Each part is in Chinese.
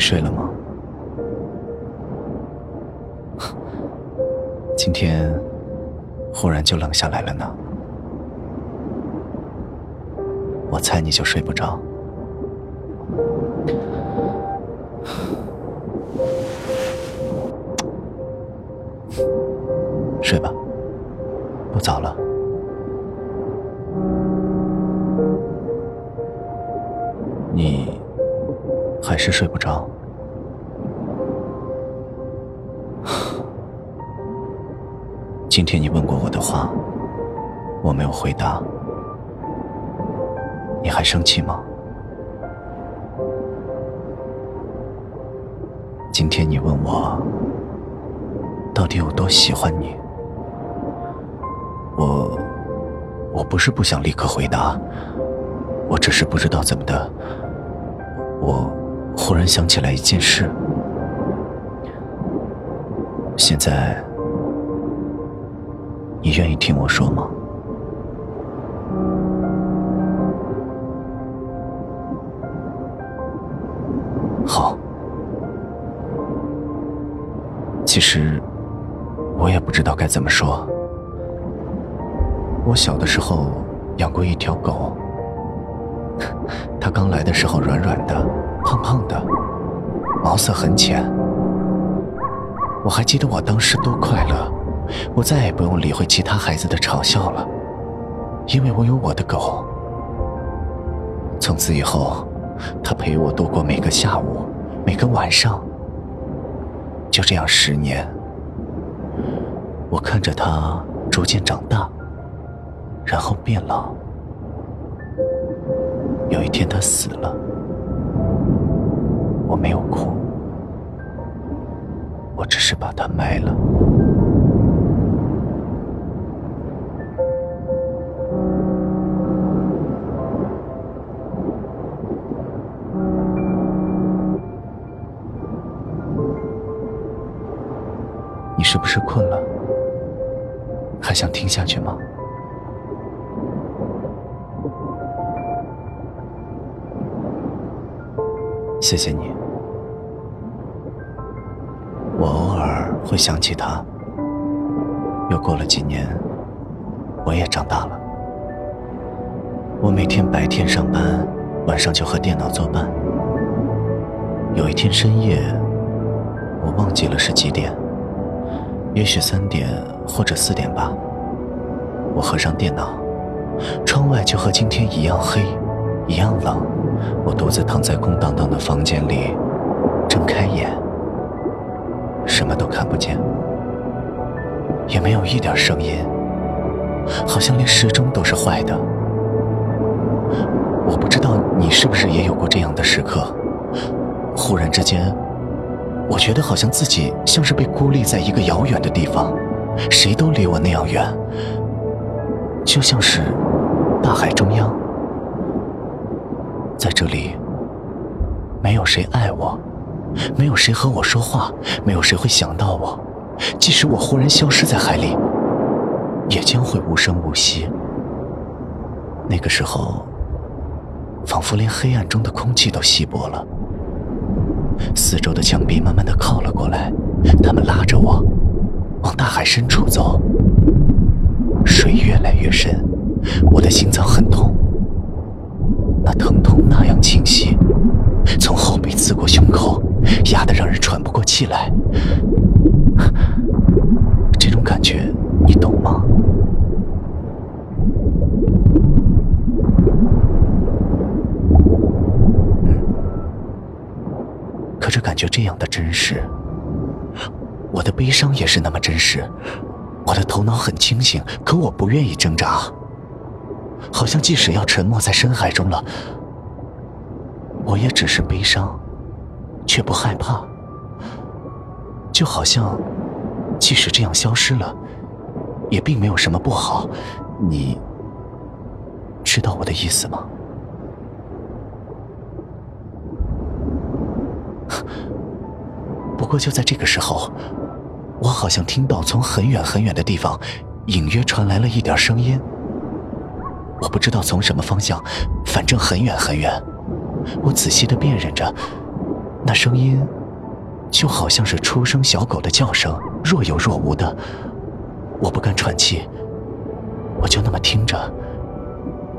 睡了吗？今天忽然就冷下来了呢。我猜你就睡不着。睡吧，不早了。你还是睡不着。今天你问过我的话，我没有回答，你还生气吗？今天你问我到底有多喜欢你，我我不是不想立刻回答，我只是不知道怎么的，我忽然想起来一件事，现在。你愿意听我说吗？好。其实我也不知道该怎么说。我小的时候养过一条狗，它刚来的时候软软的、胖胖的，毛色很浅。我还记得我当时多快乐。我再也不用理会其他孩子的嘲笑了，因为我有我的狗。从此以后，它陪我度过每个下午，每个晚上。就这样十年，我看着它逐渐长大，然后变老。有一天，它死了，我没有哭，我只是把它埋了。你是不是困了？还想听下去吗？谢谢你。我偶尔会想起他。又过了几年，我也长大了。我每天白天上班，晚上就和电脑作伴。有一天深夜，我忘记了是几点。也许三点或者四点吧。我合上电脑，窗外就和今天一样黑，一样冷。我独自躺在空荡荡的房间里，睁开眼，什么都看不见，也没有一点声音，好像连时钟都是坏的。我不知道你是不是也有过这样的时刻，忽然之间。我觉得好像自己像是被孤立在一个遥远的地方，谁都离我那样远，就像是大海中央，在这里没有谁爱我，没有谁和我说话，没有谁会想到我，即使我忽然消失在海里，也将会无声无息。那个时候，仿佛连黑暗中的空气都稀薄了。四周的墙壁慢慢的靠了过来，他们拉着我往大海深处走。水越来越深，我的心脏很痛，那疼痛那样清晰，从后背刺过胸口，压得让人喘不过气来。这种感觉你懂吗？可是感觉这样的真实，我的悲伤也是那么真实。我的头脑很清醒，可我不愿意挣扎。好像即使要沉没在深海中了，我也只是悲伤，却不害怕。就好像，即使这样消失了，也并没有什么不好。你知道我的意思吗？不过就在这个时候，我好像听到从很远很远的地方，隐约传来了一点声音。我不知道从什么方向，反正很远很远。我仔细的辨认着，那声音就好像是出生小狗的叫声，若有若无的。我不敢喘气，我就那么听着。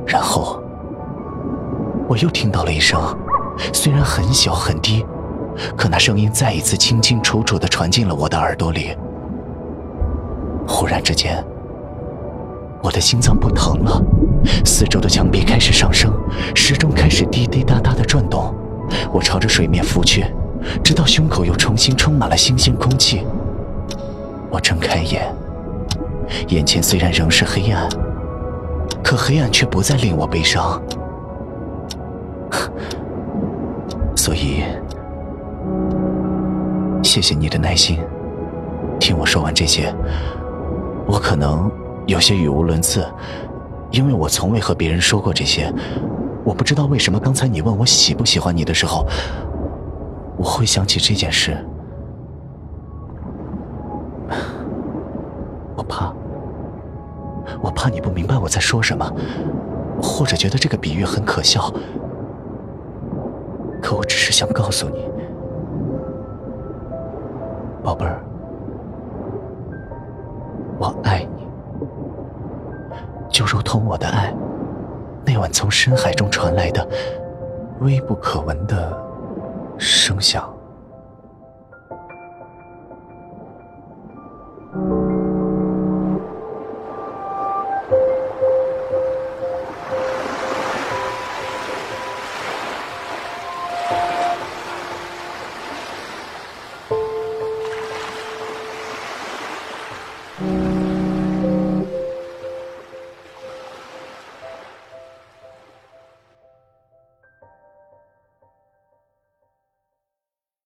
然后我又听到了一声，虽然很小很低，可那声音再一次清清楚楚的传进了我的耳朵里。忽然之间，我的心脏不疼了，四周的墙壁开始上升，时钟开始滴滴答答的转动。我朝着水面浮去，直到胸口又重新充满了新鲜空气。我睁开眼。眼前虽然仍是黑暗，可黑暗却不再令我悲伤。所以，谢谢你的耐心，听我说完这些。我可能有些语无伦次，因为我从未和别人说过这些。我不知道为什么刚才你问我喜不喜欢你的时候，我会想起这件事。我怕。我怕你不明白我在说什么，或者觉得这个比喻很可笑。可我只是想告诉你，宝贝儿，我爱你，就如同我的爱，那晚从深海中传来的微不可闻的声响。